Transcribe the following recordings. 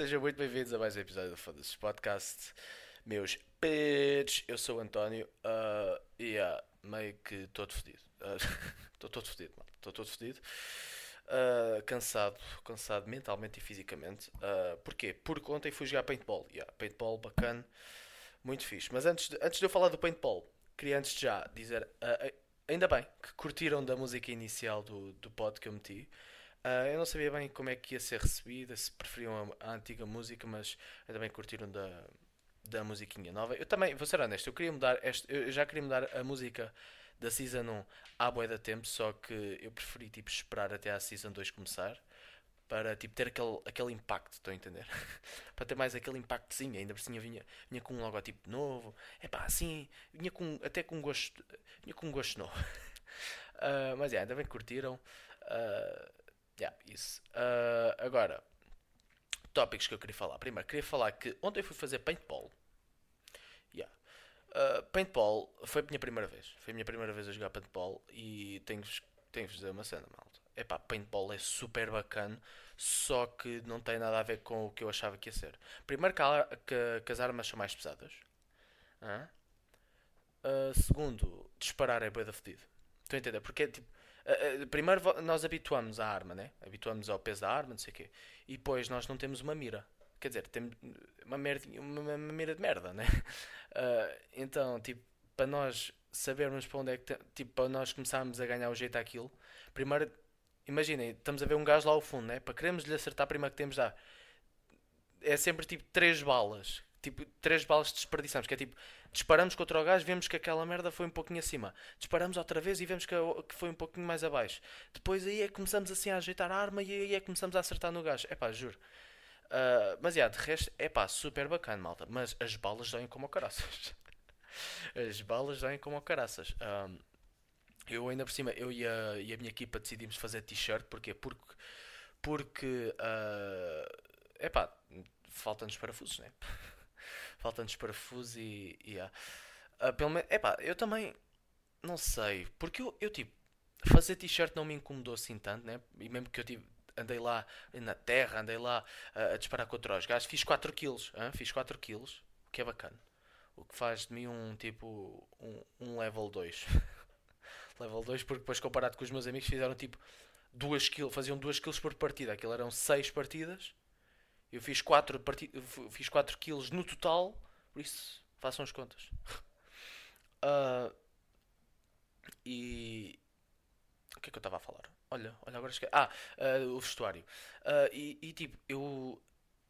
Sejam muito bem-vindos a mais um episódio do Foda-se Podcast. Meus pets, eu sou o António ah, e ah, meio que todo fodido. Estou todo fodido. Estou todo fodido. Ah, cansado, cansado mentalmente e fisicamente. Ah, porquê? Porque ontem fui jogar paintball. Yeah, paintball bacana, muito fixe. Mas antes de, antes de eu falar do paintball, queria antes de já dizer, ah, ah, ainda bem que curtiram da música inicial do, do pod que eu meti. Ah, eu não sabia bem como é que ia ser recebida, se preferiam a, a antiga música, mas que curtiram da, da musiquinha nova. Eu também, vou ser honesto, eu queria mudar, este, eu já queria mudar a música da Season 1 há bué da tempo, só que eu preferi tipo, esperar até a Season 2 começar para tipo, ter aquele, aquele impacto, estão a entender? para ter mais aquele impactozinho, ainda por cima vinha, vinha com um logotipo novo, é pá, assim, vinha com, até com gosto, vinha com gosto novo. Ah, mas é, ainda bem que curtiram. Ah, yeah, isso. Ah, agora, tópicos que eu queria falar. Primeiro, queria falar que ontem fui fazer paintball. Yeah. Uh, paintball foi a minha primeira vez. Foi a minha primeira vez a jogar paintball e tenho-vos tenho -vos dizer uma cena, malta. Epá, paintball é super bacana, só que não tem nada a ver com o que eu achava que ia ser. Primeiro que, que- que as armas são mais pesadas. Uh, segundo, disparar é bué da fedido. Estou a entender? Porque é tipo. Uh, uh, primeiro nós habituamos à arma, né? Habituamos ao peso da arma, não sei o quê. E depois nós não temos uma mira. Quer dizer, temos uma, merda, uma, uma mira de merda, né? Uh, então, tipo, para nós sabermos para onde é que. Tipo, para nós começarmos a ganhar o jeito àquilo. Primeiro, imaginem, estamos a ver um gajo lá ao fundo, né? Para queremos lhe acertar, primeiro que temos de. É sempre tipo três balas. Tipo, três balas desperdiçamos. Que é tipo, disparamos contra o gajo, vemos que aquela merda foi um pouquinho acima. Disparamos outra vez e vemos que, que foi um pouquinho mais abaixo. Depois aí é que começamos assim a ajeitar a arma e aí é que começamos a acertar no gajo. É pá, juro. Ah, mas yeah, de resto, é pá, super bacana, malta. Mas as balas doem como caraças. As balas doem como caraças. Ahm, eu ainda por cima, eu e a, e a minha equipa decidimos fazer t-shirt. Porquê? Porque, porque é pá, faltam-nos parafusos, né? faltam-nos parafusos e. e yeah. Ah, pelo menos, epá, eu também não sei, porque eu, eu tipo, fazer t-shirt não me incomodou assim tanto, né? E mesmo que eu tive, andei lá na terra, andei lá ah, a disparar contra os gajos, fiz 4 kills, hã? fiz 4 kills, o que é bacana. O que faz de mim um tipo, um, um level 2. level 2, porque depois comparado com os meus amigos fizeram tipo 2 kills, faziam 2 kills por partida, aquilo eram 6 partidas. Eu fiz 4 parti fiz 4 kills no total, por isso façam as contas. Ah, e o que é que eu estava a falar? Olha, olha agora esqueci. Ah, ah, o vestuário. Ah, e, e, tipo, eu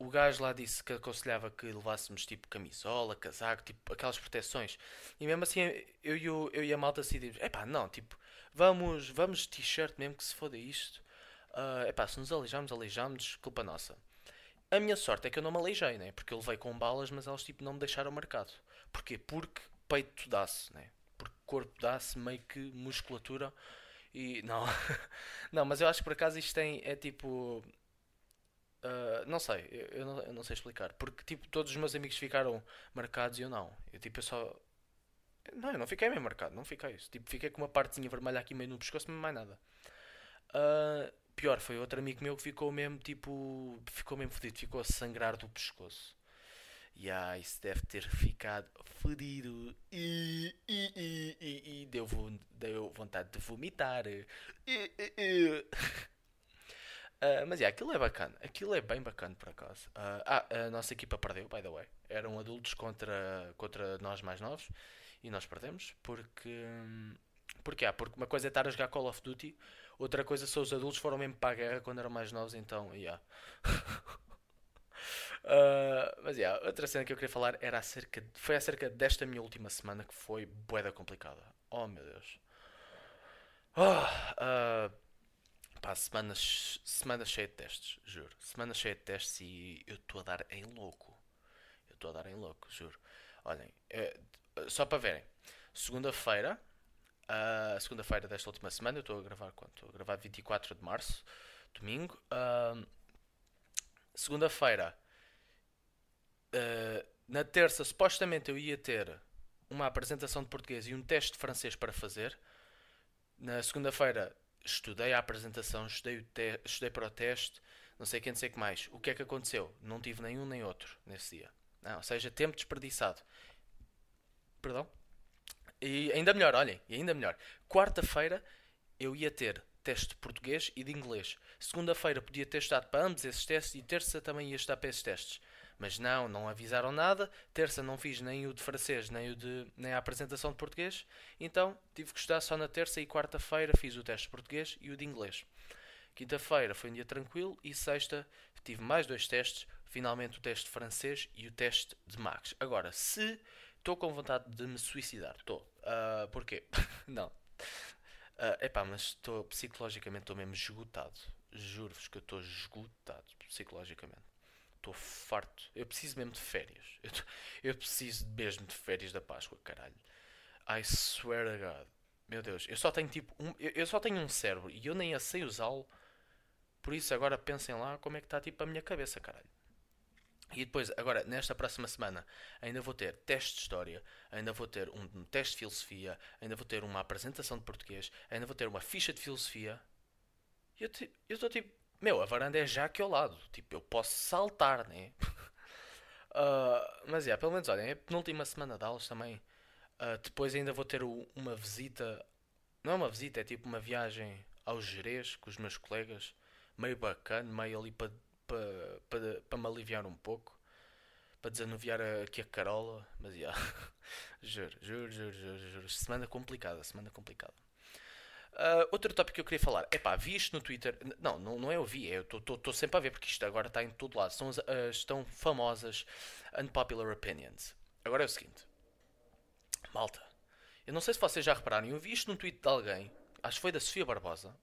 o gajo lá disse que aconselhava que levássemos tipo camisola, casaco, tipo aquelas proteções. E mesmo assim eu e, o, eu e a malta decidimos, epá, não, tipo, vamos, vamos t-shirt mesmo que se foda isto. Ah, epá, se nos aleijamos, aleijamos, culpa nossa. A minha sorte é que eu não me aleijei, né? Porque eu levei com balas, mas elas tipo não me deixaram marcado. Porquê? Porque peito dá-se, né? Porque corpo dá-se meio que musculatura e não. não, mas eu acho que por acaso isto tem é tipo Uh, não sei, eu, eu não, eu não sei explicar. Porque, tipo, todos os meus amigos ficaram marcados e eu não. Eu, tipo, eu só. Não, eu não fiquei bem marcado, não fiquei isso. Tipo, fiquei com uma partezinha vermelha aqui meio no pescoço, mas mais nada. Uh, pior, foi outro amigo meu que ficou mesmo, tipo. Ficou mesmo fodido, ficou a sangrar do pescoço. E ah, isso deve ter ficado fodido. E, e, e, e, e deu, deu vontade de vomitar. E, e, e. Ah, mas é, aquilo é bacana. Aquilo é bem bacana por acaso. Ah, ah, a nossa equipa perdeu, by the way. Eram adultos contra, contra nós mais novos e nós perdemos porque. Porque, ah, porque uma coisa é estar a jogar Call of Duty, outra coisa são os adultos foram mesmo para a guerra quando eram mais novos, então, yeah. Ah, mas yeah, outra cena que eu queria falar era acerca, foi acerca desta minha última semana que foi boeda complicada. Oh meu Deus. Ah, ah, Pá, semanas, semana cheia de testes, juro. Semana cheia de testes e eu estou a dar em louco. Eu estou a dar em louco, juro. Olhem, eh, só para verem. Segunda-feira, a segunda-feira desta última semana, eu estou a gravar quanto? Estou a gravar 24 de março. domingo. Ahm, Segunda-feira, ah, na terça, supostamente eu ia ter uma apresentação de português e um teste de francês para fazer. Na segunda-feira, estudei a apresentação, estudei, o te- estudei para o teste, não sei quem, não sei o que mais. O que é que aconteceu? Não tive nenhum nem outro nesse dia. Não, ou seja, tempo desperdiçado. Perdão? E ainda melhor, olhem, e ainda melhor. Quarta-feira eu ia ter teste de português e de inglês. Segunda-feira podia ter estado para ambos esses testes e terça também ia estar para esses testes. Mas não, não avisaram nada. Terça não fiz nem o de francês, nem, o de, nem a apresentação de português. Então tive que estudar só na terça e quarta-feira fiz o teste de português e o de inglês. Quinta-feira foi um dia tranquilo e sexta tive mais dois testes. Finalmente o teste de francês e o teste de Max. Agora, se estou com vontade de me suicidar, estou. Ah, porquê? não. Ah, epá, mas estou psicologicamente estou mesmo esgotado. Juro-vos que eu estou esgotado psicologicamente. Estou farto. Eu preciso mesmo de férias. Eu, tô- eu preciso mesmo de férias da Páscoa, caralho. I swear to God. Meu Deus, eu só tenho tipo um, eu só tenho um cérebro e eu nem a sei usá-lo. Por isso agora pensem lá como é que está tipo a minha cabeça, caralho. E depois, agora, nesta próxima semana, ainda vou ter teste de história, ainda vou ter um, teste de filosofia, ainda vou ter uma apresentação de português, ainda vou ter uma ficha de filosofia. E eu estou tipo, meu, a varanda é já aqui ao lado. Tipo, eu posso saltar, né? Ah, mas é, pelo menos, olha, é a penúltima semana de aulas também. Ah, depois ainda vou ter o- uma visita, não é uma visita, é tipo uma viagem ao Jerez com os meus colegas, meio bacana, meio ali para para para para me aliviar um pouco, para desanuviar aqui a Carola, mas já, juro, juro, juro, juro, juro, semana complicada, semana complicada. Ah, outro tópico que eu queria falar, é pá, vi isto no Twitter, não, não, não é eu vi, é eu estou sempre a ver porque isto agora está em todo lado, são as, as tão famosas unpopular opinions. Agora é o seguinte, malta, eu não sei se vocês já repararam, eu vi isto num tweet de alguém, acho que foi da Sofia Barbosa,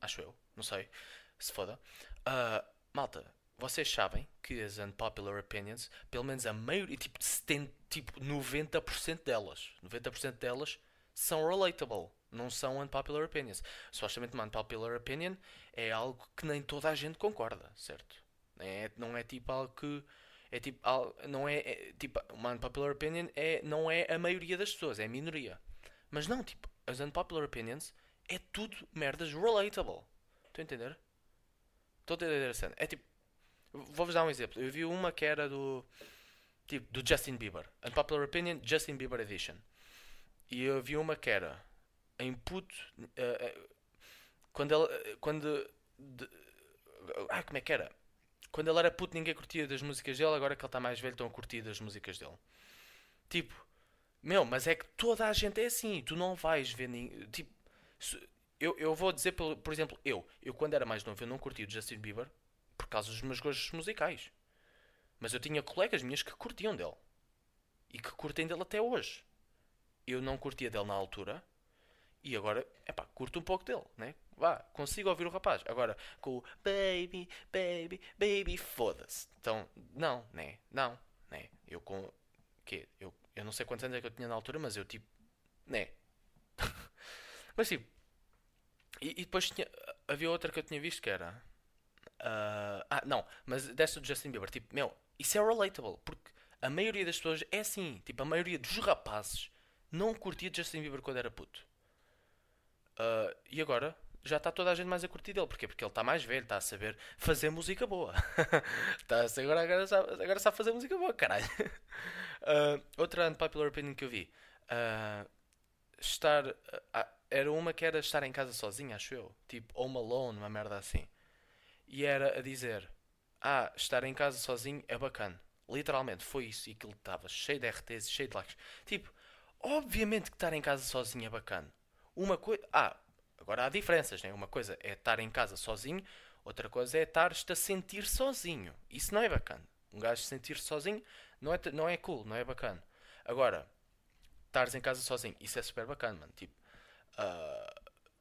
acho eu, não sei, se foda. Ah, malta, vocês sabem que as unpopular opinions, pelo menos a maioria, tipo, 70, tipo 90% delas, 90% delas são relatable, não são unpopular opinions. Supostamente uma unpopular opinion é algo que nem toda a gente concorda, certo? É, não é tipo algo que é tipo não é, é tipo uma unpopular opinion é não é a maioria das pessoas, é a minoria. Mas não, tipo, as unpopular opinions é tudo merdas relatable. Estão a entender? Estou a entender a cena. É tipo, vou-vos dar um exemplo. Eu vi uma que era do tipo do Justin Bieber, Unpopular Opinion Justin Bieber Edition. E eu vi uma que era em puto eh, eh, quando ela eh, quando de- ah, como é que era? Quando ele era puto ninguém curtia das músicas dele, agora que ele está mais velho estão a curtir das músicas dele. Tipo, meu, mas é que toda a gente é assim, tu não vais ver. Tipo, eu, eu vou dizer, por, por exemplo, eu, eu quando era mais novo, eu não curtia o Justin Bieber por causa dos meus gostos musicais. Mas eu tinha colegas minhas que curtiam dele e que curtem dele até hoje. Eu não curtia dele na altura e agora, epá, curto um pouco dele, né? Vá, consigo ouvir o rapaz. Agora, com o baby, baby, baby, foda-se. Então, não, né? Não, né? Eu com. Que? Eu, eu não sei quantos anos é que eu tinha na altura, mas eu tipo. Né? mas tipo. E, e depois tinha, havia outra que eu tinha visto que era. ah, ah, não, mas dessa do Justin Bieber, tipo, meu, isso é relatable, porque a maioria das pessoas é assim, tipo, a maioria dos rapazes não curtia Justin Bieber quando era puto. Ah, e agora já está toda a gente mais a curtir dele, porquê? Porque ele está mais velho, está a saber fazer música boa. Está a saber, agora, agora, sabe, agora sabe fazer música boa, caralho. Ah, outra unpopular opinion que eu vi. estar. Era uma que era estar em casa sozinho, acho eu. Tipo, Home Alone, uma merda assim. E era a dizer: Ah, estar em casa sozinho é bacana. Literalmente, foi isso. E aquilo estava cheio de RTs, cheio de likes. Tipo, obviamente que estar em casa sozinho é bacana. Uma coisa. Ah, agora há diferenças, né? Uma coisa é estar em casa sozinho, outra coisa é estar-te a sentir sozinho. Isso não é bacana. Um gajo sentir-se sozinho não é, não é cool, não é bacana. Agora, estares em casa sozinho, isso é super bacana, mano. Tipo, ah,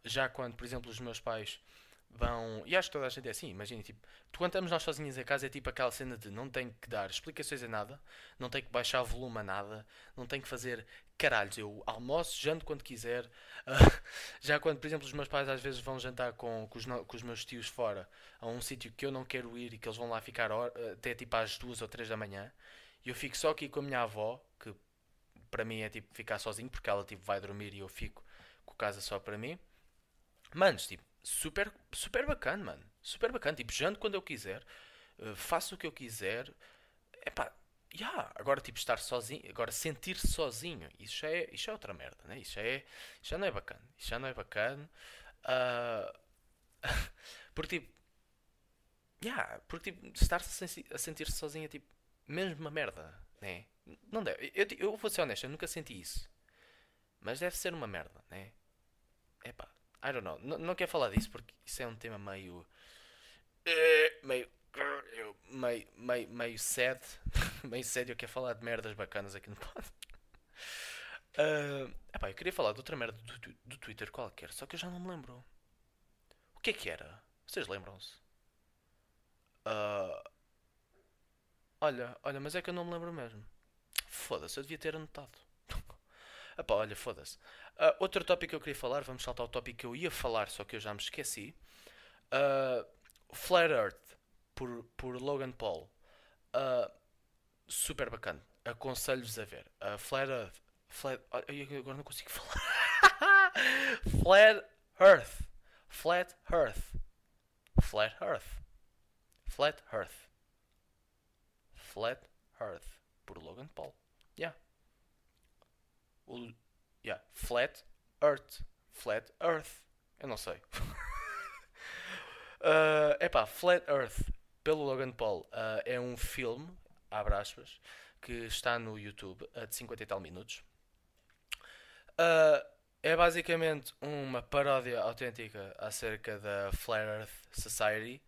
já quando, por exemplo, os meus pais vão. E acho que toda a gente é assim, imagina, tipo, quando estamos nós sozinhos em casa é tipo aquela cena de não tem que dar explicações a nada, não tem que baixar volume a nada, não tem que fazer caralhos. Eu almoço, janto quando quiser. ah, já quando, por exemplo, os meus pais às vezes vão jantar com, com, os, no- com os meus tios fora a um sítio que eu não quero ir e que eles vão lá ficar hor- até tipo às duas ou três da manhã, e eu fico só aqui com a minha avó, que para mim é tipo ficar sozinho porque ela tipo vai dormir e eu fico com casa só para mim. Manos, tipo, super, super bacana, mano. Super bacana. Tipo, janto quando eu quiser, eh, faço o que eu quiser. Epá, yeah. agora tipo estar sozinho, agora sentir-se sozinho, isso já é, isso já é outra merda, né? Isso já é, isso já não é bacana. Isso já não é bacana. Ah, porque tipo, yeah, porque tipo, sensi- a sentir-se sozinho é tipo, mesmo uma merda, né? Não deve. Eu, eu vou ser honesto, eu nunca senti isso. Mas deve ser uma merda, né? Epá, I don't know. N- não quero falar disso porque isso é um tema meio. eh, meio. meio, meio, meio sad. meio sad. Eu quero falar de merdas bacanas aqui no pod. Ah, epá, eu queria falar de outra merda do, do Twitter qualquer, só que eu já não me lembro. O que é que era? Vocês lembram-se? Ah, olha, olha, mas é que eu não me lembro mesmo. Foda-se, eu devia ter anotado. Epá, olha, foda-se. Ah, outro tópico que eu queria falar, vamos saltar ao tópico que eu ia falar, só que eu já me esqueci. Ah, Flat Earth, por, por Logan Paul. Ah, super bacana. Aconselho-vos a ver. Ah, Flat Earth. Flat, eu agora não consigo falar. Flat Earth. Flat Earth. Flat Earth. Flat Earth. Flat Earth. Por Logan Paul. Yeah. O, yeah. Flat Earth. Flat Earth. Eu não sei. Uh, epá, Flat Earth, pelo Logan Paul, uh, é um filme, abre aspas, que está no YouTube, uh, de 50 e tal minutos. É basicamente uma paródia autêntica acerca da Flat Earth Society,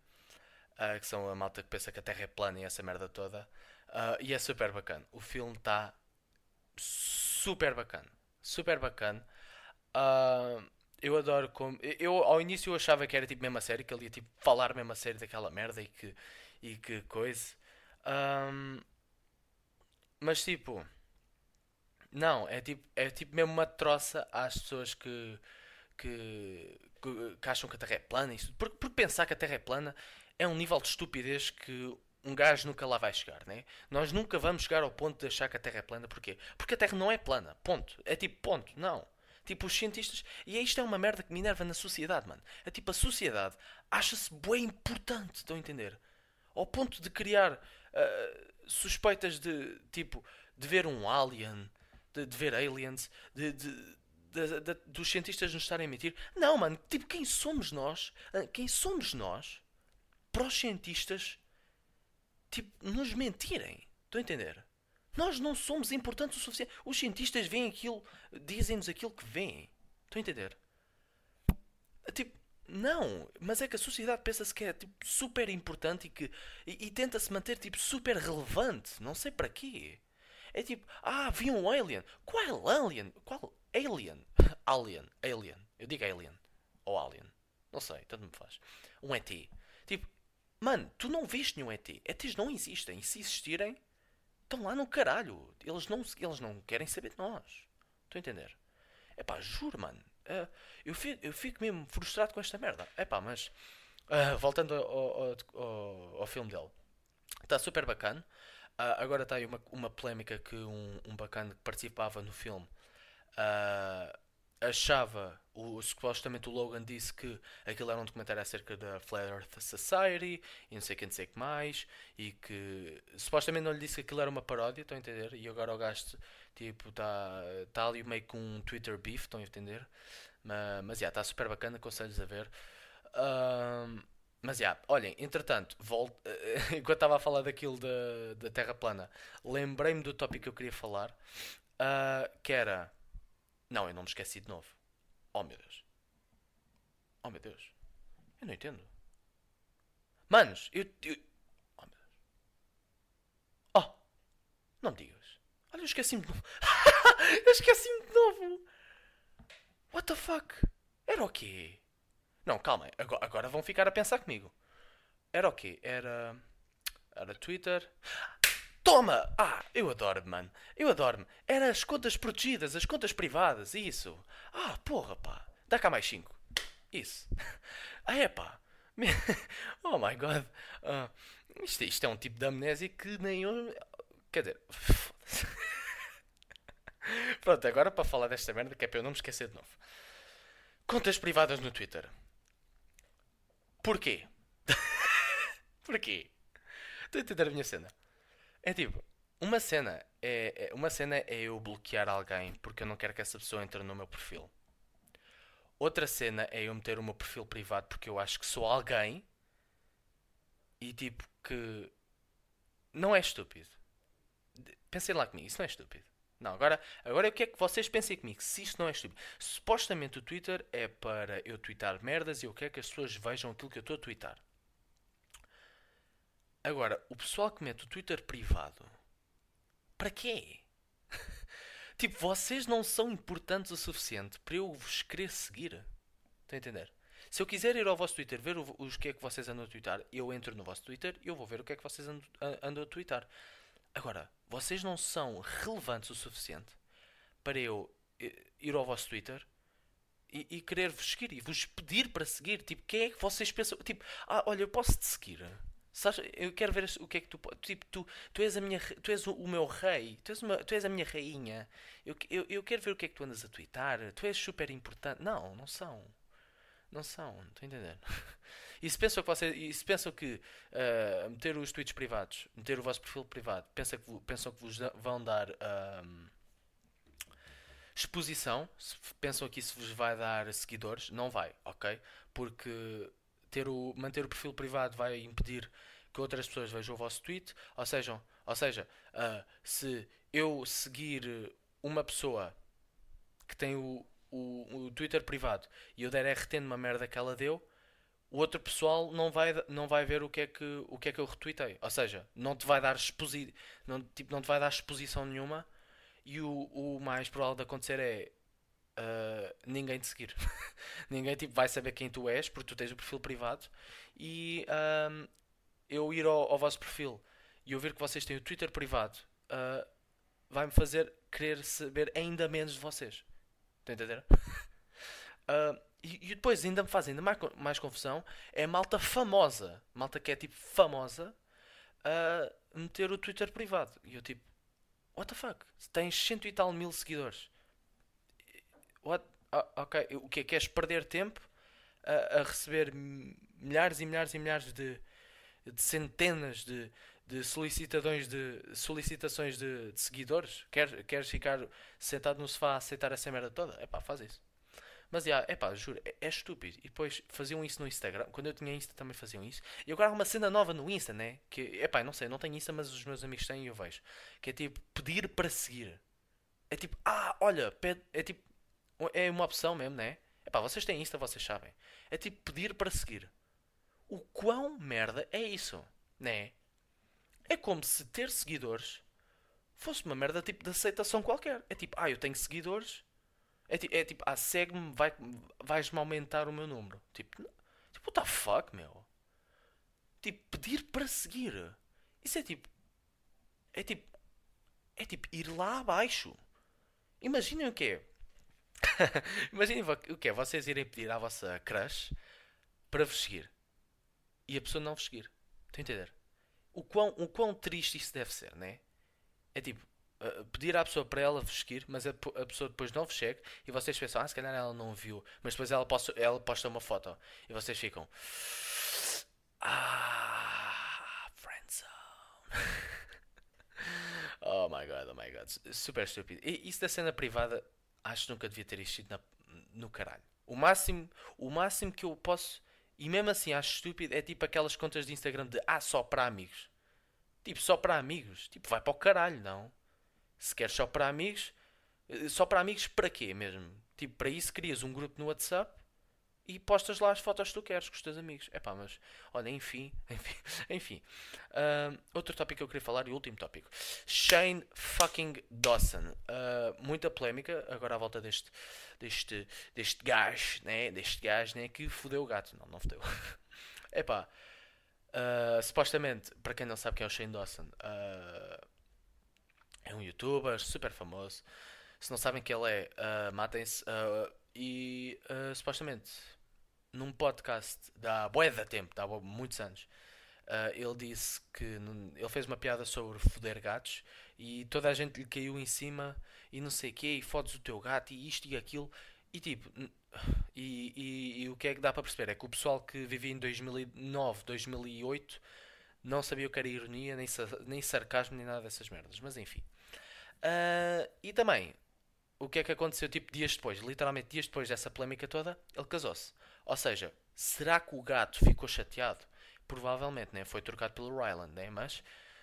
que são a malta que pensa que a Terra é plana e essa merda toda. E é super bacana. O filme está super bacana. Super bacana. Uh, eu adoro como. Eu ao início eu achava que era tipo mesmo a série, que ele ia tipo falar mesmo a série daquela merda e que, e que coisa. Um, mas tipo. Não, é tipo, é tipo mesmo uma troça às pessoas que, que, que, que acham que a Terra é plana. porque, porque pensar que a Terra é plana é um nível de estupidez que um gajo nunca lá vai chegar, né? Nós nunca vamos chegar ao ponto de achar que a Terra é plana. Porquê? Porque a Terra não é plana. Ponto. É tipo ponto. Não. Tipo, os cientistas. E isto é uma merda que me enerva na sociedade, mano. É tipo, a sociedade acha-se bem importante. Estão a entender? Ao ponto de criar ah, suspeitas de, tipo, de ver um alien, de, de ver aliens, de, de- de- de- dos cientistas nos estarem a mentir. Não, mano. Tipo, quem somos nós? Ah, Quem somos nós para os cientistas, tipo, nos mentirem? Estão a entender? Nós não somos importantes o suficiente. Os cientistas veem aquilo, dizem-nos aquilo que veem. Estão a entender? Tipo, não, mas é que a sociedade pensa-se que é tipo, super importante e que e, e tenta-se manter tipo super relevante. Não sei para quê. É tipo, ah, vi um alien. Qual alien? Qual alien? Alien, alien. Eu digo alien ou alien. Não sei, tanto me faz. Um ET. Tipo, mano, tu não viste nenhum ET. ETs não existem. E se existirem, estão lá no caralho. Eles não, eles não querem saber de nós. Estou a entender? É pá, juro, mano. Eh, eu, fico, eu fico mesmo frustrado com esta merda. É pá, mas. ah, voltando ao, ao, ao- ao filme dele. Está super bacana. Ah, agora está aí uma, uma polémica que um, um bacana que participava no filme ah, achava, o, supostamente o Logan disse que aquilo era um documentário acerca da Flat Earth Society e não sei quem dizer que mais e que supostamente não lhe disse que aquilo era uma paródia, estão a entender? E agora o gajo tipo está tá ali meio com um Twitter beef, estão a entender? Mas, mas já, está super bacana, aconselho-vos a ver. Ahm, mas já, olhem, entretanto, volto, enquanto estava a falar daquilo da, da Terra plana, lembrei-me do tópico que eu queria falar, ah, que era. Não, eu não me esqueci de novo. Oh meu Deus. Oh meu Deus. Eu não entendo. Manos, eu. eu... Oh meu Deus. Oh! Não me digas. Olha, eu esqueci-me de novo. eu esqueci-me de novo. What the fuck? Era o quê? Não, calma, agora, vão ficar a pensar comigo. Era o quê? Era. Era Twitter. Toma! Ah, eu adoro-me, mano. Eu adoro-me. Era as contas protegidas, as contas privadas, isso. Ah, porra, pá. Dá cá mais 5. Isso. Ah, é pá. Oh my god. Ah, isto, isto é um tipo de amnésia que nem eu. Quer dizer. Pronto, agora para falar desta merda, que é para eu não me esquecer de novo. Contas privadas no Twitter. Porquê? Porquê? Estou a entender a minha cena. É tipo, uma cena é, é- uma cena é eu bloquear alguém porque eu não quero que essa pessoa entre no meu perfil. Outra cena é eu meter o meu perfil privado porque eu acho que sou alguém e tipo que não é estúpido. Pensem lá comigo, isso não é estúpido. Não, agora, agora eu quero que vocês pensem comigo se isto não é estúpido. Supostamente o Twitter é para eu twittar merdas e eu quero que as pessoas vejam aquilo que eu estou a twittar. Agora, o pessoal que mete o Twitter privado, para quê? tipo, vocês não são importantes o suficiente para eu vos querer seguir. Estão a entender? Se eu quiser ir ao vosso Twitter ver o, que é que vocês andam a twittar, eu entro no vosso Twitter e eu vou ver o que é que vocês andam, a- andam a twittar. Agora, vocês não são relevantes o suficiente para eu eh, ir ao vosso Twitter e, e querer vos seguir e vos pedir para seguir. Tipo, quem é que vocês pensam? Tipo, ah, olha, eu posso te seguir. Sabes, eu quero ver o que é que tu po- Tipo, tu, tu és a minha tu és o, meu rei, tu és, uma, tu és a minha rainha. Eu, eu, eu quero ver o que é que tu andas a twittar. Tu és super importante. Não, não são. Não são, não estou. E se pensam que, vocês, e se pensam que ah, meter os tweets privados, meter o vosso perfil privado, pensa que, pensam que vos vão dar ahm, exposição, se pensam que isso vos vai dar seguidores, não vai, ok? Porque ter o, manter o perfil privado vai impedir que outras pessoas vejam o vosso tweet, ou seja, ou seja ah, se eu seguir uma pessoa que tem o, o, o Twitter privado e eu der RT numa merda que ela deu, o outro pessoal não vai, não vai ver o que, é que, o que é que eu retuitei. Ou seja, não te vai dar, exposi não, tipo, não te vai dar exposição nenhuma e o, o mais provável de acontecer é ah, ninguém te seguir. ninguém tipo, vai saber quem tu és porque tu tens o perfil privado e ahm, eu ir ao, ao vosso perfil e eu ver que vocês têm o Twitter privado ah, vai-me fazer querer saber ainda menos de vocês. Estão a entender? Ah, e, depois ainda me faz ainda mais, mais confusão é malta famosa, malta que é tipo famosa, a meter o Twitter privado. E eu tipo, what the fuck? Tens cento e tal mil seguidores. What? Ah, ok, o que é? Queres perder tempo a, a receber milhares e milhares e milhares de, de centenas de, de solicitações de solicitações de, de seguidores? Queres, ficar sentado no sofá a aceitar essa merda toda? É pá, faz isso. Mas é pá, juro, é, é estúpido. E depois faziam isso no Instagram. Quando eu tinha Insta também faziam isso. E agora há uma cena nova no Insta, né? Que, é pá, não sei, não tenho Insta, mas os meus amigos têm e eu vejo. Que é tipo, pedir para seguir. É tipo, ah, olha, pede, é tipo, é uma opção mesmo, né? É pá, vocês têm Insta, vocês sabem. É tipo, pedir para seguir. O quão merda é isso, né? É como se ter seguidores fosse uma merda tipo de aceitação qualquer. É tipo, ah, eu tenho seguidores. É, ti- é tipo, ah, segue-me, vai, vais-me aumentar o meu número. Tipo, tipo, what the fuck, meu? Tipo, pedir para seguir. Isso é tipo. É tipo. É tipo ir lá abaixo. Imaginem o que é. Imaginem o que é vocês irem pedir à vossa crush para vos seguir e a pessoa não vos seguir. Estão a entender? O quão, o quão triste isso deve ser, né? É tipo, uh, pedir à pessoa para ela vos seguir, mas a, a pessoa depois não vos segue e vocês pensam, ah, se calhar ela não viu, mas depois ela posta, ela posta uma foto e vocês ficam, ah, friendzone. oh my god, oh my god, Su- super estúpido. E isso da cena privada, acho que nunca devia ter existido na- no caralho. O máximo, o máximo que eu posso, e mesmo assim acho estúpido, é tipo aquelas contas de Instagram de ah, só para amigos. Tipo, só para amigos. Tipo, vai para o caralho, não. Se queres só para amigos, eh, só para amigos para quê mesmo? Tipo, para isso crias um grupo no WhatsApp e postas lá as fotos que tu queres com os teus amigos. É pá, mas olha, enfim, enfim, enfim. Ahm, outro tópico que eu queria falar e último tópico: Shane fucking Dawson. Ah, muita polémica agora à volta deste, deste, deste gajo, né? Deste gajo, né? Que fodeu o gato. Não, não fodeu. É pá. ah, supostamente, para quem não sabe quem é o Shane Dawson, ah, é um youtuber super famoso. Se não sabem quem ele é, matem-se. e supostamente, num podcast da bué da tempo, bué- muitos anos, ah, ele disse que ele fez uma piada sobre foder gatos e toda a gente lhe caiu em cima e não sei o quê, e fodes o teu gato e isto e aquilo. E tipo, e, e- e o que é que dá para perceber? É que o pessoal que vivia em 2009, 2008 não sabia o que era ironia, nem, nem sarcasmo, nem nada dessas merdas. Mas enfim. Ah, e também, o que é que aconteceu tipo dias depois? Literalmente dias depois dessa polémica toda, ele casou-se. Ou seja, será que o gato ficou chateado? Provavelmente, né? Foi trocado pelo Ryland, né? Mas.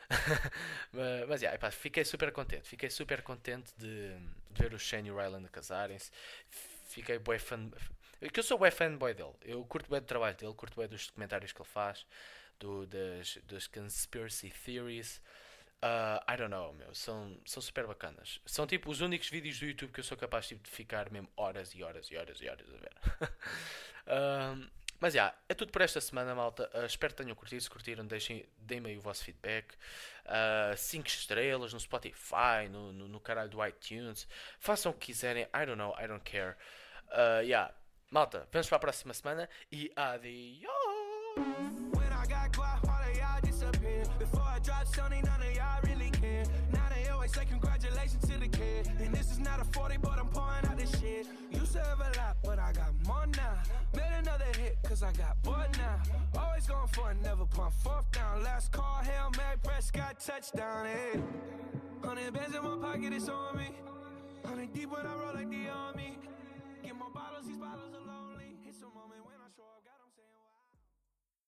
mas, yeah, epá, fiquei super contente. Fiquei super contente de, de ver o Shane e o Ryland casarem-se. Fiquei bué fan. Que eu sou bué fanboy dele. Eu curto bem do trabalho dele, curto bem dos documentários que ele faz, do, das, das conspiracy theories. Ah, I don't know, meu. São, são super bacanas. São tipo os únicos vídeos do YouTube que eu sou capaz tipo, de ficar mesmo horas e horas e horas e horas a ver. Ahm, mas já, é tudo por esta semana, malta. Ah, espero que tenham curtido. Se curtiram, deixem, deem-me aí o vosso feedback. 5 estrelas no Spotify, no, no, no caralho do iTunes. Façam o que quiserem. I don't know, I don't care. Uh, yeah. Malta, vamos para a próxima semana e adiós! Cause I got bored now. Always going for it, never punt fourth down. Last call, Hail Mary, Prescott, touchdown, hey. Hundred bands in my pocket, it's on me. Hundred deep when I roll like the army. Get more bottles, these bottles are lonely. It's a moment.